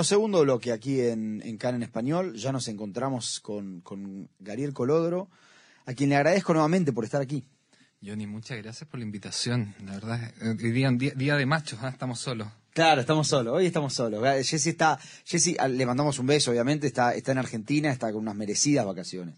Bueno, segundo bloque aquí en, en CAN en español. Ya nos encontramos con, con Gabriel Colodro, a quien le agradezco nuevamente por estar aquí. Johnny, muchas gracias por la invitación. La verdad, hoy día, día, día de machos, ¿ah? estamos solos. Claro, estamos solos, hoy estamos solos. Jessy está, Jessy, ah, le mandamos un beso, obviamente, está, está en Argentina, está con unas merecidas vacaciones.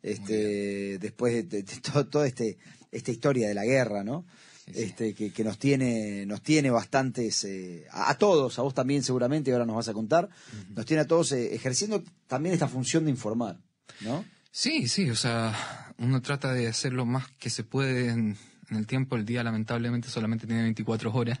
Este, después de, todo, todo, este, esta historia de la guerra, ¿no? Este, que, que, nos tiene, nos tiene bastantes, eh, a, todos, a vos también seguramente, ahora nos vas a contar, nos tiene a todos eh, ejerciendo también esta función de informar, ¿no? Sí, sí, o sea, uno trata de hacer lo más que se puede en, el tiempo. El día lamentablemente solamente tiene 24 horas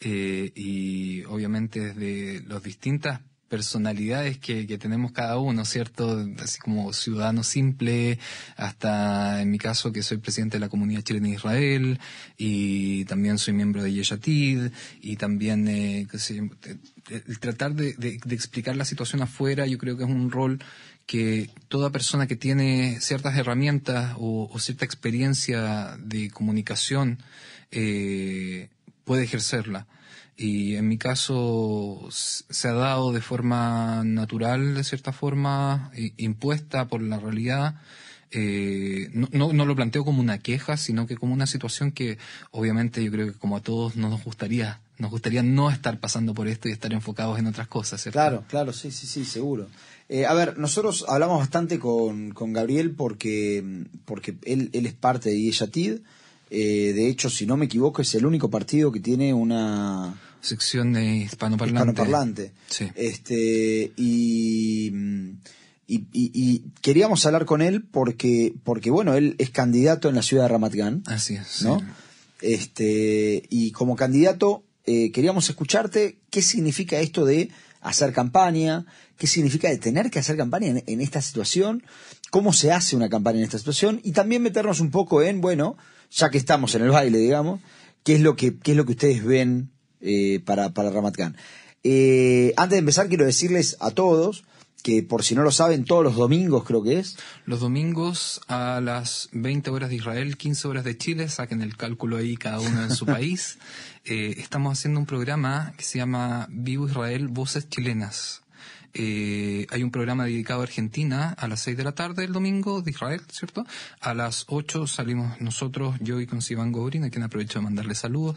eh, y obviamente desde las distintas personalidades que, tenemos cada uno, ¿cierto? Así como ciudadano simple, hasta en mi caso que soy presidente de la comunidad chilena de Israel y también soy miembro de Yeshatid y también eh, el tratar de, de, explicar la situación afuera yo creo que es un rol que toda persona que tiene ciertas herramientas o, cierta experiencia de comunicación eh, puede ejercerla. Y en mi caso se ha dado de forma natural, de cierta forma, impuesta por la realidad. Eh, no, no, lo planteo como una queja, sino que como una situación que obviamente yo creo que como a todos no nos gustaría, nos gustaría no estar pasando por esto y estar enfocados en otras cosas. ¿cierto? Claro, claro, sí, sí, sí, seguro. Eh, a ver, nosotros hablamos bastante con, con Gabriel porque, porque él, él es parte de Yeshatid. Eh, de hecho, si no me equivoco, es el único partido que tiene una sección de hispanoparlante. hispanoparlante. Sí. Este, y, y, y, queríamos hablar con él porque, porque, bueno, él es candidato en la ciudad de Ramat Gan. Así es. ¿no? Este, y como candidato, eh, queríamos escucharte qué significa esto de hacer campaña, qué significa de tener que hacer campaña en, esta situación, cómo se hace una campaña en esta situación y también meternos un poco en, bueno, ya que estamos en el baile, digamos, qué es lo que, qué es lo que ustedes ven eh, para, para Ramat eh, antes de empezar, quiero decirles a todos que por si no lo saben, todos los domingos creo que es. Los domingos a las 20 horas de Israel, 15 horas de Chile, saquen el cálculo ahí cada uno en su país. Eh, estamos haciendo un programa que se llama Vivo Israel, Voces Chilenas. Eh, hay un programa dedicado a Argentina a las 6 de la tarde el domingo de Israel, ¿cierto? A las 8 salimos nosotros, yo y con Sivan Gobrin, a quien aprovecho de mandarle saludos,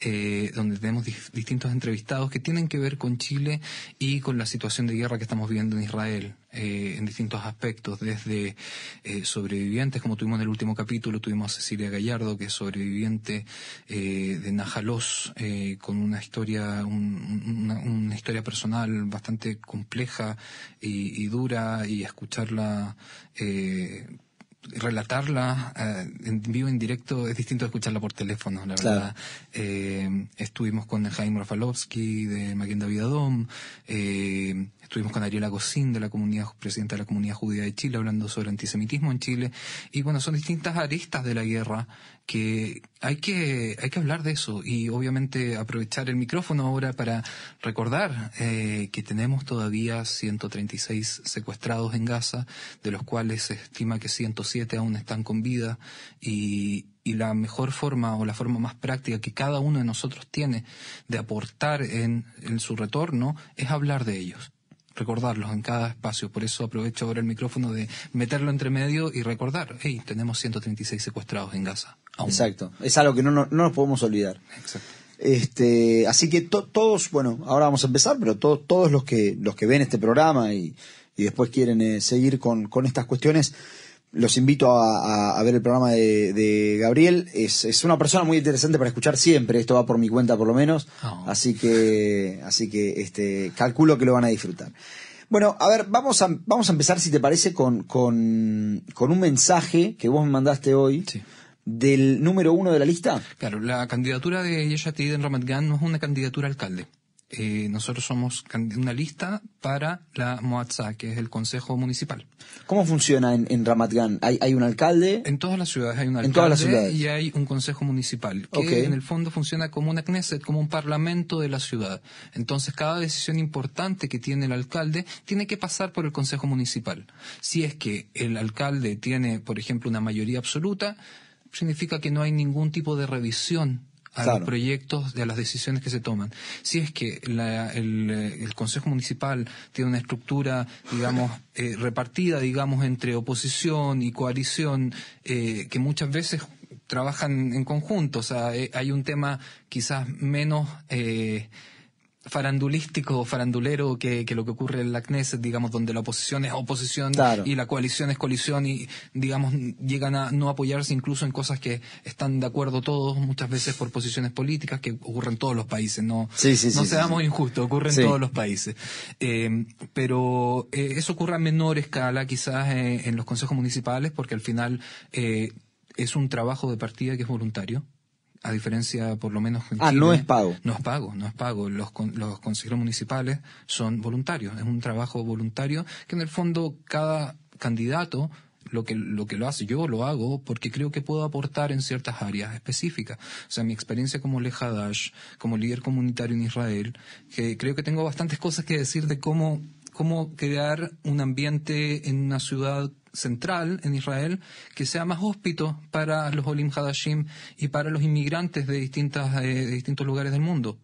eh, donde tenemos distintos entrevistados que tienen que ver con Chile y con la situación de guerra que estamos viviendo en Israel. Eh, en distintos aspectos, desde eh, sobrevivientes, como tuvimos en el último capítulo, tuvimos a Cecilia Gallardo, que es sobreviviente eh, de Najalos, con una historia, una, historia personal bastante compleja y, y dura, y escucharla relatarla eh, en vivo, en directo, es distinto de escucharla por teléfono, la verdad. Eh, estuvimos con Jaime Rafalovsky de Maquenda Vidadom, eh, estuvimos con Ariela Gocín de la comunidad, presidenta de la comunidad judía de Chile, hablando sobre antisemitismo en Chile. Y bueno, son distintas aristas de la guerra que hay que, hay que hablar de eso y obviamente aprovechar el micrófono ahora para recordar eh, que tenemos todavía 136 secuestrados en Gaza, de los cuales se estima que 107 aún están con vida y, y la mejor forma o la forma más práctica que cada uno de nosotros tiene de aportar en, en su retorno es hablar de ellos recordarlos en cada espacio. Por eso aprovecho ahora el micrófono de meterlo entre medio y recordar, hey, tenemos 136 secuestrados en Gaza. Exacto, es algo que no, no, nos podemos olvidar. Exacto. Este, así que todos, bueno, ahora vamos a empezar, pero todos los que, los que ven este programa y, y después quieren eh, seguir con, con estas cuestiones, los invito a, a, ver el programa de, de Gabriel. Es, es, una persona muy interesante para escuchar siempre. Esto va por mi cuenta, por lo menos. Oh. Así que, así que, este, calculo que lo van a disfrutar. Bueno, a ver, vamos a, vamos a empezar, si te parece, con, con, con un mensaje que vos me mandaste hoy. Sí del número uno de la lista? Claro, la candidatura de Yeshatid en Ramat Gan no es una candidatura a alcalde. Eh, nosotros somos una lista para la Moatza, que es el Consejo Municipal. ¿Cómo funciona en, en Ramat Gan? ¿Hay, ¿Hay, un alcalde? En todas las ciudades hay un alcalde en todas las ciudades. y hay un Consejo Municipal, que en el fondo funciona como una Knesset, como un parlamento de la ciudad. Entonces, cada decisión importante que tiene el alcalde tiene que pasar por el Consejo Municipal. Si es que el alcalde tiene, por ejemplo, una mayoría absoluta, significa que no hay ningún tipo de revisión a los proyectos, a las decisiones que se toman. Si es que el, Consejo Municipal tiene una estructura, digamos, eh, repartida, digamos, entre oposición y coalición, eh, que muchas veces trabajan en conjunto, o sea, eh, hay un tema quizás menos farandulístico farandulero que, lo que ocurre en la Knesset, digamos, donde la oposición es oposición y la coalición es coalición y, digamos, llegan a no apoyarse incluso en cosas que están de acuerdo todos, muchas veces por posiciones políticas que ocurren en todos los países, no, no seamos injustos, ocurre en todos los países. Eh, pero eh, eso ocurre a menor escala quizás eh, en los consejos municipales porque al final es un trabajo de partida que es voluntario a diferencia por lo menos en Ah, no es pago. No es pago, no es pago. Los, los consejeros municipales son voluntarios, es un trabajo voluntario que en el fondo cada candidato lo que, lo que lo hace, yo lo hago porque creo que puedo aportar en ciertas áreas específicas. O sea, mi experiencia como Lejadash, como líder comunitario en Israel, que creo que tengo bastantes cosas que decir de cómo, cómo crear un ambiente en una ciudad central en Israel que sea más hóspito para los Olim Hadashim y para los inmigrantes de, distintas, eh, de distintos lugares del mundo.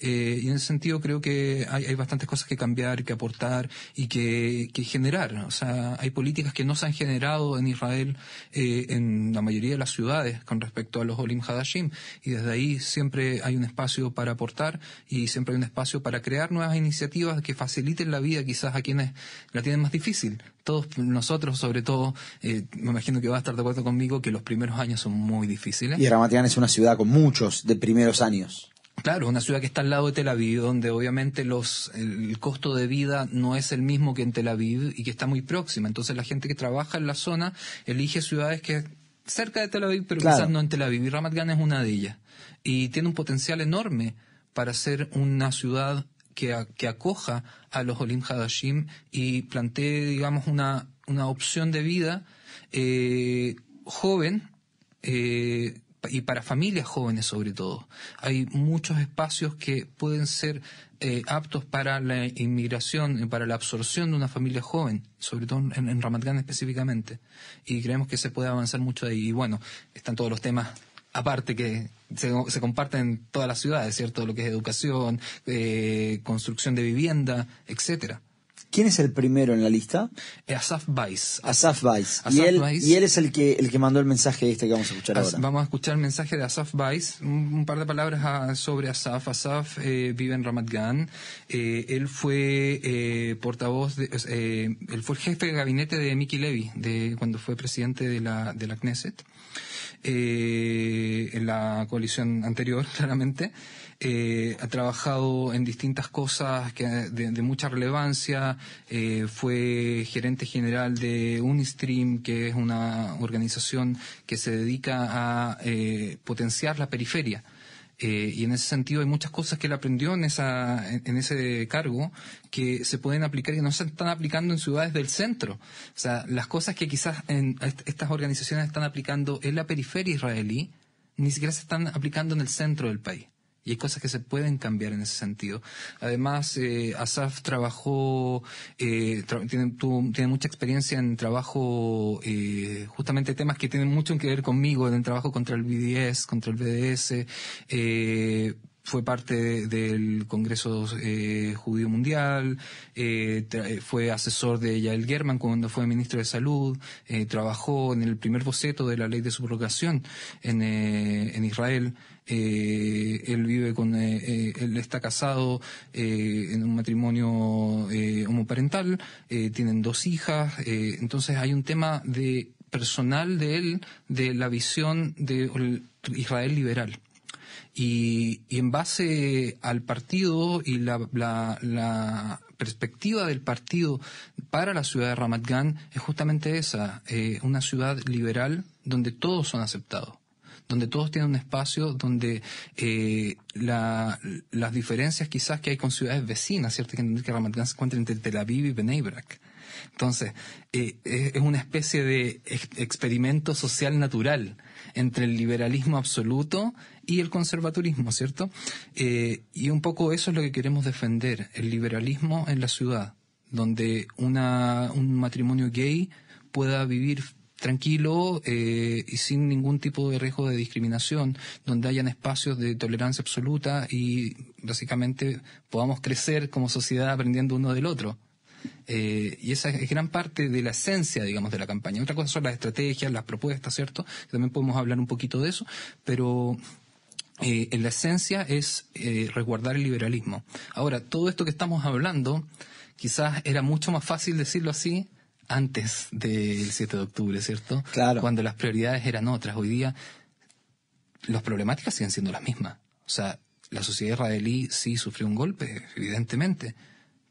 Eh, y en ese sentido creo que hay, hay, bastantes cosas que cambiar, que aportar y que, que, generar. O sea, hay políticas que no se han generado en Israel eh, en la mayoría de las ciudades con respecto a los Olim Hadashim. Y desde ahí siempre hay un espacio para aportar y siempre hay un espacio para crear nuevas iniciativas que faciliten la vida quizás a quienes la tienen más difícil. Todos nosotros, sobre todo, eh, me imagino que va a estar de acuerdo conmigo que los primeros años son muy difíciles. Y Ramatián es una ciudad con muchos de primeros años. Claro, una ciudad que está al lado de Tel Aviv, donde obviamente los, el, costo de vida no es el mismo que en Tel Aviv y que está muy próxima. Entonces la gente que trabaja en la zona elige ciudades que cerca de Tel Aviv, pero quizás no en Tel Aviv. Y Ramat Gan es una de ellas. Y tiene un potencial enorme para ser una ciudad que, que acoja a los Olim Hadashim y plantee, digamos, una, una opción de vida eh, joven, eh, y para familias jóvenes sobre todo. Hay muchos espacios que pueden ser eh, aptos para la inmigración, para la absorción de una familia joven, sobre todo en, en Ramat específicamente. Y creemos que se puede avanzar mucho ahí. Y bueno, están todos los temas aparte que se, se, comparten en todas las ciudades, ¿cierto? Lo que es educación, eh, construcción de vivienda, etcétera. ¿Quién es el primero en la lista? Eh, Asaf Weiss. Asaf Weiss. y, él, y él es el que, el que mandó el mensaje este que vamos a escuchar ahora. Vamos a escuchar el mensaje de Asaf Weiss. Un, par de palabras ah, sobre Asaf. Asaf eh, vive en Ramat Gan. Eh, él fue portavoz, de, él fue el jefe de gabinete de Miki Levy de, cuando fue presidente de la, de la Knesset. en la coalición anterior, claramente. Eh, ha trabajado en distintas cosas que, de, mucha relevancia, eh, fue gerente general de Unistream, que es una organización que se dedica a eh, potenciar la periferia. y en ese sentido hay muchas cosas que él aprendió en, esa, ese cargo que se pueden aplicar y que no se están aplicando en ciudades del centro. O sea, las cosas que quizás en estas organizaciones están aplicando en la periferia israelí, ni siquiera se están aplicando en el centro del país y hay cosas que se pueden cambiar en ese sentido. Además, eh, Asaf trabajó, eh, tiene, tiene mucha experiencia en trabajo, eh, justamente temas que tienen mucho que ver conmigo, en trabajo contra el BDS, contra el BDS, eh, fue parte del Congreso eh, Judío Mundial, eh, fue asesor de Yael German cuando fue ministro de Salud, eh, trabajó en el primer boceto de la ley de subrogación en, en Israel. Él vive con, él está casado en un matrimonio homoparental, tienen dos hijas, entonces hay un tema de personal de él de la visión de Israel liberal. Y, en base al partido y la, perspectiva del partido para la ciudad de Ramat Gan es justamente esa, eh, una ciudad liberal donde todos son aceptados donde todos tienen un espacio donde eh, las diferencias quizás que hay con ciudades vecinas, ¿cierto? Que, que se encuentra entre Tel Aviv y Bnei Brak. Entonces, eh, es una especie de experimento social natural entre el liberalismo absoluto y el conservaturismo, ¿cierto? Eh, y un poco eso es lo que queremos defender, el liberalismo en la ciudad, donde una, un matrimonio gay pueda vivir tranquilo eh, y sin ningún tipo de riesgo de discriminación, donde hayan espacios de tolerancia absoluta y básicamente podamos crecer como sociedad aprendiendo uno del otro. Eh, y esa es gran parte de la esencia, digamos, de la campaña. Otra cosa son las estrategias, las propuestas, ¿cierto? También podemos hablar un poquito de eso, pero eh, en la esencia es eh, resguardar el liberalismo. Ahora, todo esto que estamos hablando, quizás era mucho más fácil decirlo así antes del 7 de octubre, ¿cierto? Claro. Cuando las prioridades eran otras. Hoy día, las problemáticas siguen siendo las mismas. O sea, la sociedad israelí sí sufrió un golpe, evidentemente,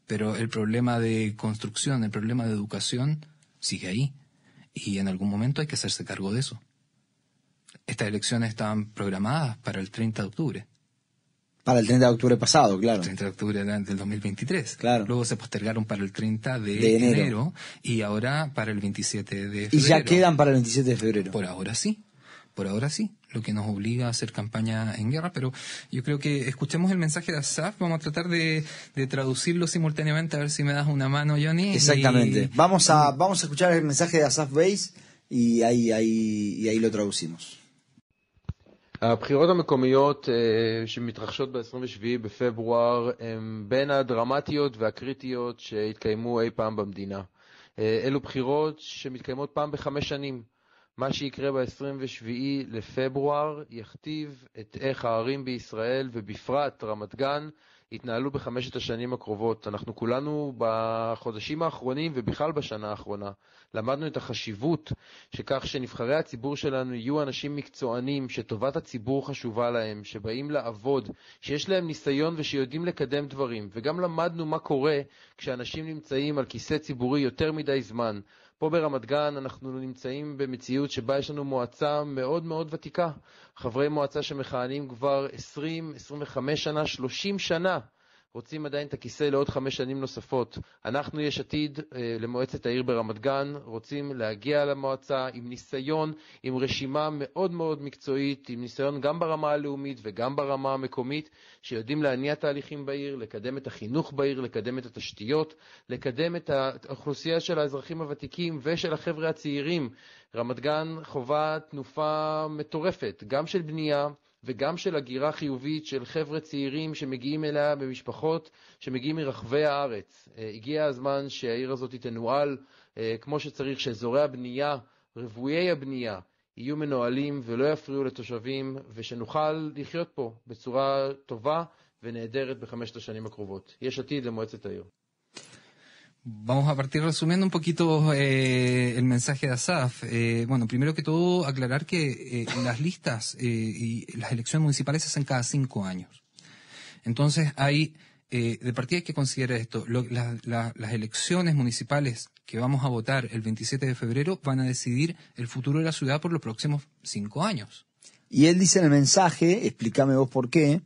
pero el problema de construcción, el problema de educación sigue ahí. Y en algún momento hay que hacerse cargo de eso. Estas elecciones estaban programadas para el 30 de octubre. Para el 30 de octubre pasado, claro. El 30 de octubre del 2023. Claro. Luego se postergaron para el 30 de, De enero. enero. y ahora para el 27 de febrero. Y ya quedan para el 27 de febrero. Por ahora sí. Por ahora sí. Lo que nos obliga a hacer campaña en guerra. Pero yo creo que escuchemos el mensaje de Asaf. Vamos a tratar de, de traducirlo simultáneamente. A ver si me das una mano, Johnny. Exactamente. Y- Vamos a, vamos a escuchar el mensaje de Asaf Base y ahí, ahí, y ahí lo traducimos. הבחירות המקומיות אה, שמתרחשות ב-27 בפברואר הן בין הדרמטיות והקריטיות שהתקיימו אי פעם במדינה. אה, אלו בחירות שמתקיימות פעם בחמש שנים. מה שיקרה ב-27 לפברואר יכתיב את איך הערים בישראל, ובפרט רמת גן, יתנהלו בחמשת השנים הקרובות. אנחנו כולנו בחודשים האחרונים ובכלל בשנה האחרונה למדנו את החשיבות שכך שנבחרי הציבור שלנו יהיו אנשים מקצוענים, שטובת הציבור חשובה להם, שבאים לעבוד, שיש להם ניסיון ושיודעים לקדם דברים. וגם למדנו מה קורה כשאנשים נמצאים על כיסא ציבורי יותר מדי זמן. פה ברמת גן אנחנו נמצאים במציאות שבה יש לנו מועצה מאוד מאוד ותיקה. חברי מועצה שמכהנים כבר 20, 25 שנה, 30 שנה. רוצים עדיין את הכיסא לעוד חמש שנים נוספות. אנחנו, יש עתיד, אה, למועצת העיר ברמת גן, רוצים להגיע למועצה עם ניסיון, עם רשימה מאוד מאוד מקצועית, עם ניסיון גם ברמה הלאומית וגם ברמה המקומית, שיודעים להניע תהליכים בעיר, לקדם את החינוך בעיר, לקדם את התשתיות, לקדם את האוכלוסייה של האזרחים הוותיקים ושל החבר'ה הצעירים. רמת גן חווה תנופה מטורפת, גם של בנייה, וגם של הגירה חיובית של חבר'ה צעירים שמגיעים אליה במשפחות שמגיעים מרחבי הארץ. אה, הגיע הזמן שהעיר הזאת תנוהל אה, כמו שצריך, שאזורי הבנייה, רוויי הבנייה, יהיו מנוהלים ולא יפריעו לתושבים, ושנוכל לחיות פה בצורה טובה ונהדרת בחמשת השנים הקרובות. יש עתיד למועצת העיר. Vamos a partir resumiendo un poquito eh, el mensaje de Asaf. Eh, bueno, primero que todo, aclarar que eh, las listas eh, y las elecciones municipales se hacen cada cinco años. Entonces, hay, de partida que considerar esto. Las elecciones municipales que vamos a votar el 27 de febrero van a decidir el futuro de la ciudad por los próximos cinco años. Y él dice en el mensaje, explícame vos por qué,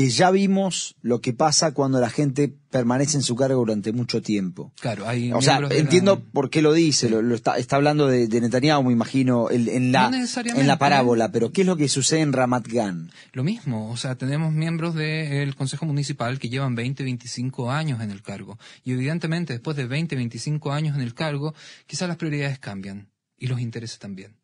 que ya vimos lo que pasa cuando la gente permanece en su cargo durante mucho tiempo. Claro, hay O sea, la- entiendo por qué lo dice, lo, lo está, está hablando de, de Netanyahu, me imagino, el- en, la, No necesariamente. en la parábola, pero ¿qué es lo que sucede en Ramat Gan? Lo mismo, o sea, tenemos miembros del Consejo Municipal que llevan 20, 25 años en el cargo. Y evidentemente, después de 20, 25 años en el cargo, quizás las prioridades cambian y los intereses también.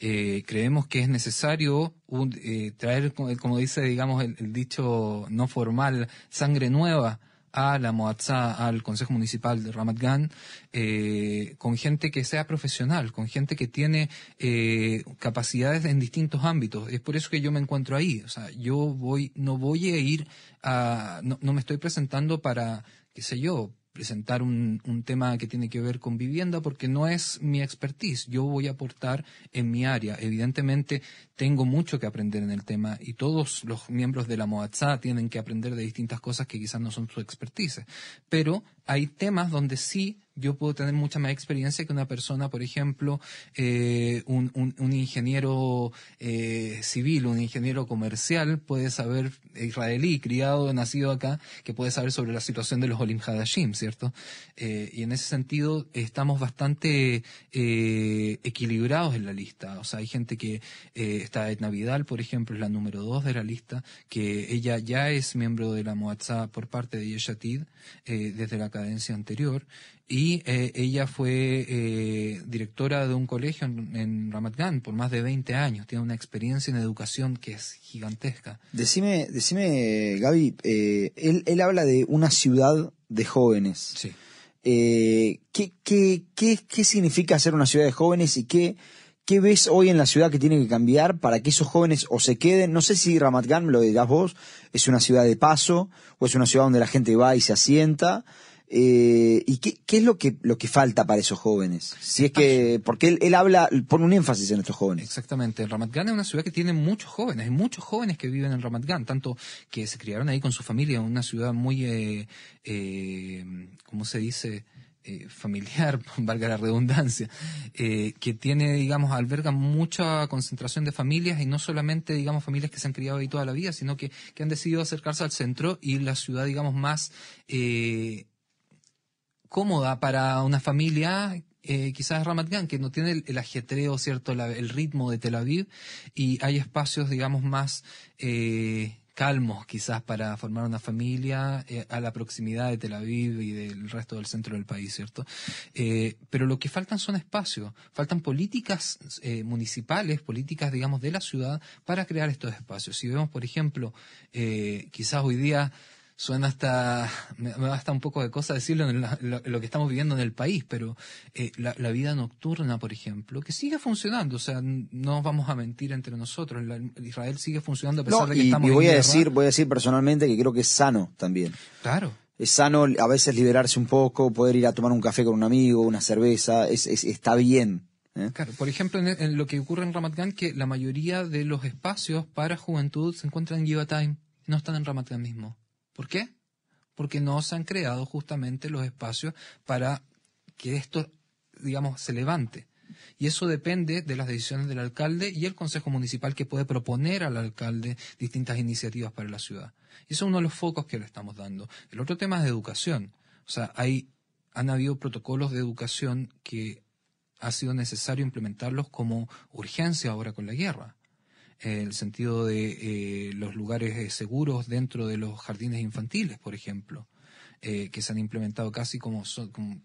Eh, creemos que es necesario un- eh, traer, como como dice, digamos, el, el dicho no formal, sangre nueva a la Moatzá, al Consejo Municipal de Ramat Gan, eh, con gente que sea profesional, con gente que tiene eh, capacidades en distintos ámbitos. Es por eso que yo me encuentro ahí. O sea, yo voy, no voy a ir a, no, no me estoy presentando para, qué sé yo, presentar un, un tema que tiene que ver con vivienda porque no es mi expertise. Yo voy a aportar en mi área. Evidentemente tengo mucho que aprender en el tema y todos los miembros de la Moatzá tienen que aprender de distintas cosas que quizás no son su expertise. Pero hay temas donde sí yo puedo tener mucha más experiencia que una persona, por ejemplo, eh, un, un- ingeniero eh, civil, un ingeniero comercial, puede saber, israelí, criado, nacido acá, que puede saber sobre la situación de los Olim Hadashim, ¿cierto? Eh, y en ese sentido estamos bastante equilibrados en la lista. O sea, hay gente que está Edna Vidal, por ejemplo, es la número dos de la lista, que ella ya es miembro de la Moatzá por parte de Yeshatid desde la cadencia anterior. Y eh, ella fue eh, directora de un colegio en, en, Ramat Gan por más de 20 años. Tiene una experiencia en educación que es gigantesca. Decime, decime Gaby, eh, él, él habla de una ciudad de jóvenes. Sí. ¿qué, qué, qué, ¿Qué significa ser una ciudad de jóvenes y qué, ¿Qué ves hoy en la ciudad que tiene que cambiar para que esos jóvenes o se queden? No sé si Ramat Gan, me lo dirás vos, es una ciudad de paso o es una ciudad donde la gente va y se asienta eh, ¿Y qué, qué, es lo que, lo que falta para esos jóvenes? Si es que, porque él, él habla, pone un énfasis en estos jóvenes. Exactamente. Ramat Gan es una ciudad que tiene muchos jóvenes, hay muchos jóvenes que viven en Ramat Gan, tanto que se criaron ahí con su familia, una ciudad muy, eh, eh, ¿cómo se dice? Eh, familiar, valga la redundancia, eh, que tiene, digamos, alberga mucha concentración de familias y no solamente, digamos, familias que se han criado ahí toda la vida, sino que, que han decidido acercarse al centro y la ciudad, digamos, más eh, cómoda para una familia eh, quizás Ramat Gan, que no tiene el, ajetreo, ¿cierto?, el ritmo de Tel Aviv, y hay espacios, digamos, más eh, calmos, quizás, para formar una familia eh, a la proximidad de Tel Aviv y del resto del centro del país, ¿cierto? Eh, pero lo que faltan son espacios, faltan políticas eh, municipales, políticas, digamos, de la ciudad para crear estos espacios. Si vemos, por ejemplo, quizás hoy día suena hasta, me, da hasta un poco de cosa decirlo en lo, que estamos viviendo en el país, pero eh, la, vida nocturna, por ejemplo, que sigue funcionando, o sea, no vamos a mentir entre nosotros, Israel sigue funcionando a pesar de que estamos y voy a decir, voy a decir personalmente que creo que es sano también. Claro. Es sano a veces liberarse un poco, poder ir a tomar un café con un amigo, una cerveza, es, está bien. ¿eh? Claro, por ejemplo, en, lo que ocurre en Ramat Gan, que la mayoría de los espacios para juventud se encuentran en Yiva Time, no están en Ramat Gan mismo. ¿Por qué? Porque no se han creado justamente los espacios para que esto, digamos, se levante. Y eso depende de las decisiones del alcalde y el Consejo Municipal que puede proponer al alcalde distintas iniciativas para la ciudad. Y eso es uno de los focos que le estamos dando. El otro tema es de educación. O sea, hay, han habido protocolos de educación que ha sido necesario implementarlos como urgencia ahora con la guerra el sentido de eh, los lugares eh, seguros dentro de los jardines infantiles, por ejemplo, eh, que se han implementado casi como,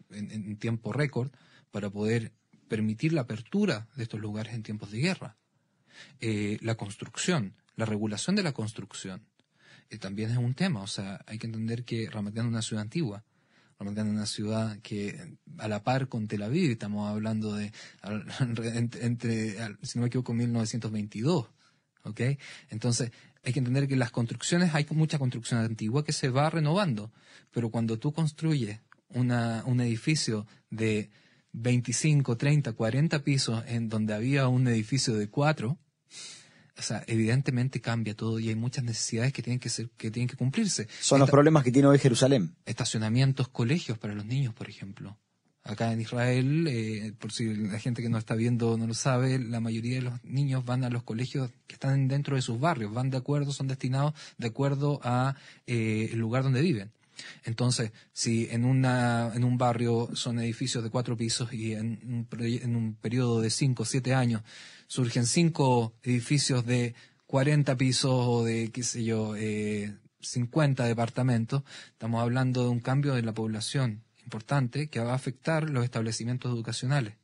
en, tiempo récord para poder permitir la apertura de estos lugares en tiempos de guerra. la construcción, la regulación de la construcción, también es un tema. O sea, hay que entender que Ramat es una ciudad antigua. Ramat es una ciudad que a la par con Tel Aviv, estamos hablando de entre, si no me equivoco, 1922. ¿Ok? Entonces, hay que entender que las construcciones, hay mucha construcción antigua que se va renovando, pero cuando tú construyes una, un edificio de 25, 30, 40 pisos en donde había un edificio de 4, o sea, evidentemente cambia todo y hay muchas necesidades que tienen que ser, que tienen que cumplirse. Son los problemas que tiene hoy Jerusalén. Estacionamientos, colegios para los niños, por ejemplo acá en Israel, eh, por si la gente que no está viendo no lo sabe, la mayoría de los niños van a los colegios que están dentro de sus barrios, van de acuerdo, son destinados de acuerdo a eh, el lugar donde viven. Entonces, si en, una, en un barrio son edificios de cuatro pisos y en un, en un periodo de cinco o siete años surgen cinco edificios de 40 pisos o de, qué sé yo, eh, 50 departamentos, estamos hablando de un cambio de la población importante que va a afectar los establecimientos educacionales.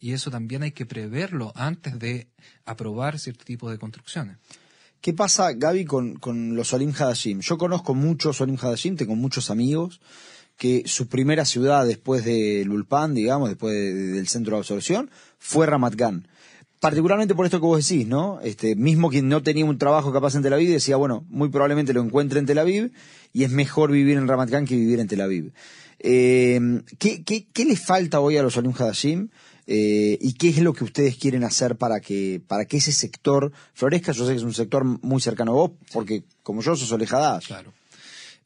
Y eso también hay que preverlo antes de aprobar cierto tipo de construcciones. ¿Qué pasa, Gaby, con, con los Olim Hadashim? Yo conozco muchos Olim Hadashim, tengo muchos amigos que su primera ciudad después de Lulpan, digamos, después del centro de absorción, fue Ramat Gan. Particularmente por esto que vos decís, ¿no? Este, mismo quien no tenía un trabajo capaz en Tel Aviv decía, bueno, muy probablemente lo encuentre en Tel Aviv y es mejor vivir en Ramat Gan que vivir en Tel Aviv. Eh, ¿qué, qué, le falta hoy a los Olim Hadashim? Eh, ¿Y qué es lo que ustedes quieren hacer para que, para que ese sector florezca? Yo sé que es un sector muy cercano a vos, porque como yo sos Olejadash. Claro.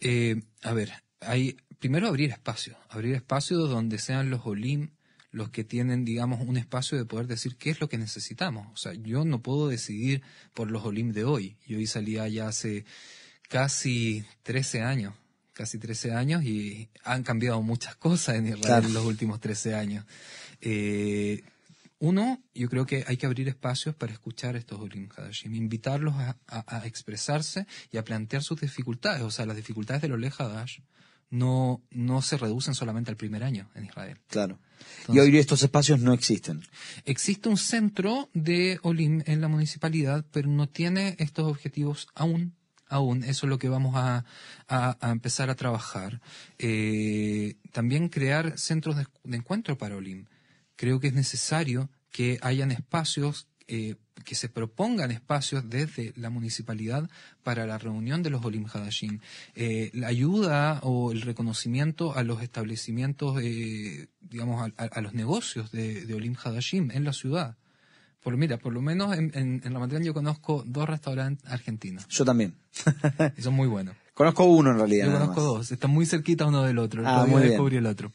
Eh, a ver, hay, primero abrir espacio, abrir espacio donde sean los Olim los que tienen, digamos, un espacio de poder decir qué es lo que necesitamos. O sea, yo no puedo decidir por los Olim de hoy. Yo hoy salía ya hace casi 13 años casi 13 años y han cambiado muchas cosas en Israel en los últimos 13 años. Eh, uno, yo creo que hay que abrir espacios para escuchar a estos Olim Hadashim, invitarlos a, expresarse y a plantear sus dificultades, o sea, las dificultades del Ole Hadash no, no se reducen solamente al primer año en Israel. Claro. y hoy estos espacios no existen. Existe un centro de Olim en la municipalidad, pero no tiene estos objetivos aún. Aún, eso es lo que vamos a, empezar a trabajar. Eh, también crear centros de, de encuentro para Olim. Creo que es necesario que hayan espacios eh, que se propongan espacios desde la municipalidad para la reunión de los Olim Hadashim. Eh, la ayuda o el reconocimiento a los establecimientos, eh, digamos, a, los negocios de, Olim Hadashim en la ciudad. Por, mira, por lo menos en, en, en yo conozco dos restaurantes argentinos. Yo también. y son muy buenos. Conozco uno en realidad. Yo conozco dos. Están muy cerquita uno del otro. Ah, muy el otro.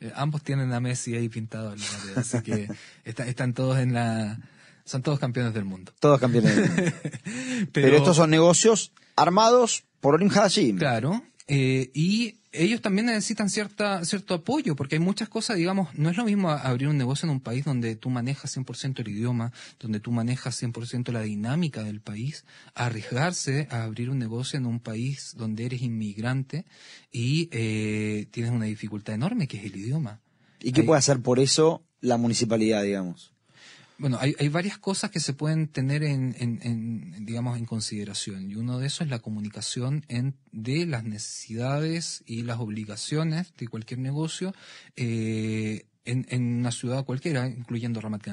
Eh, ambos tienen a Messi ahí pintado en la así que están todos en la son todos campeones del mundo. Todos campeones del mundo. Pero, estos son negocios armados por Olim Hadashim. Claro. Eh, y ellos también necesitan cierta, cierto apoyo, porque hay muchas cosas, digamos, no es lo mismo abrir un negocio en un país donde tú manejas 100% el idioma, donde tú manejas 100% la dinámica del país, arriesgarse a abrir un negocio en un país donde eres inmigrante y eh, tienes una dificultad enorme que es el idioma. ¿Y qué puede hacer por eso la municipalidad, digamos? Bueno, hay, hay, varias cosas que se pueden tener en, en, digamos, en consideración. Y uno de esos es la comunicación en, de las necesidades y las obligaciones de cualquier negocio eh, en, en, una ciudad cualquiera, incluyendo Ramat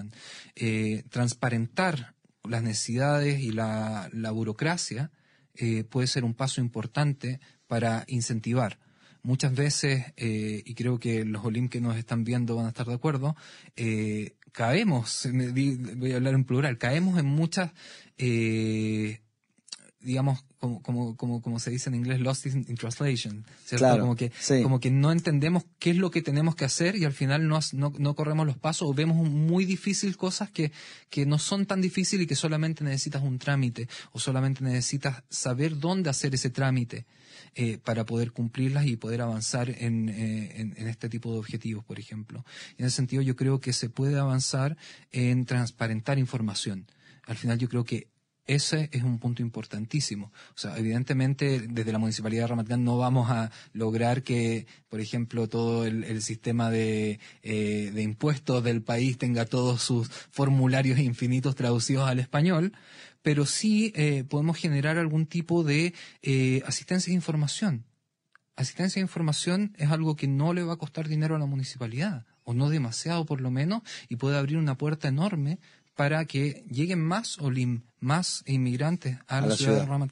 eh, transparentar las necesidades y la, la burocracia eh, puede ser un paso importante para incentivar muchas veces, eh, y creo que los Olim que nos están viendo van a estar de acuerdo, eh, caemos, voy a hablar en plural, caemos en muchas, eh, digamos, como, como, como, como, se dice en inglés, lost in, translation, ¿cierto? como, que, como que no entendemos qué es lo que tenemos que hacer y al final no, no, no corremos los pasos o vemos muy difícil cosas que, que no son tan difíciles y que solamente necesitas un trámite o solamente necesitas saber dónde hacer ese trámite. Eh, para poder cumplirlas y poder avanzar en, eh, en, en, este tipo de objetivos, por ejemplo. En ese sentido, yo creo que se puede avanzar en transparentar información. Al final, yo creo que ese es un punto importantísimo. O sea, evidentemente, desde la Municipalidad de Ramatgan no vamos a lograr que, por ejemplo, todo el, sistema de, eh, de, impuestos del país tenga todos sus formularios infinitos traducidos al español, pero sí eh, podemos generar algún tipo de eh, asistencia de información. Asistencia de información es algo que no le va a costar dinero a la municipalidad, o no demasiado por lo menos, y puede abrir una puerta enorme para que lleguen más OLIM, más inmigrantes a, la, ciudad, de Ramat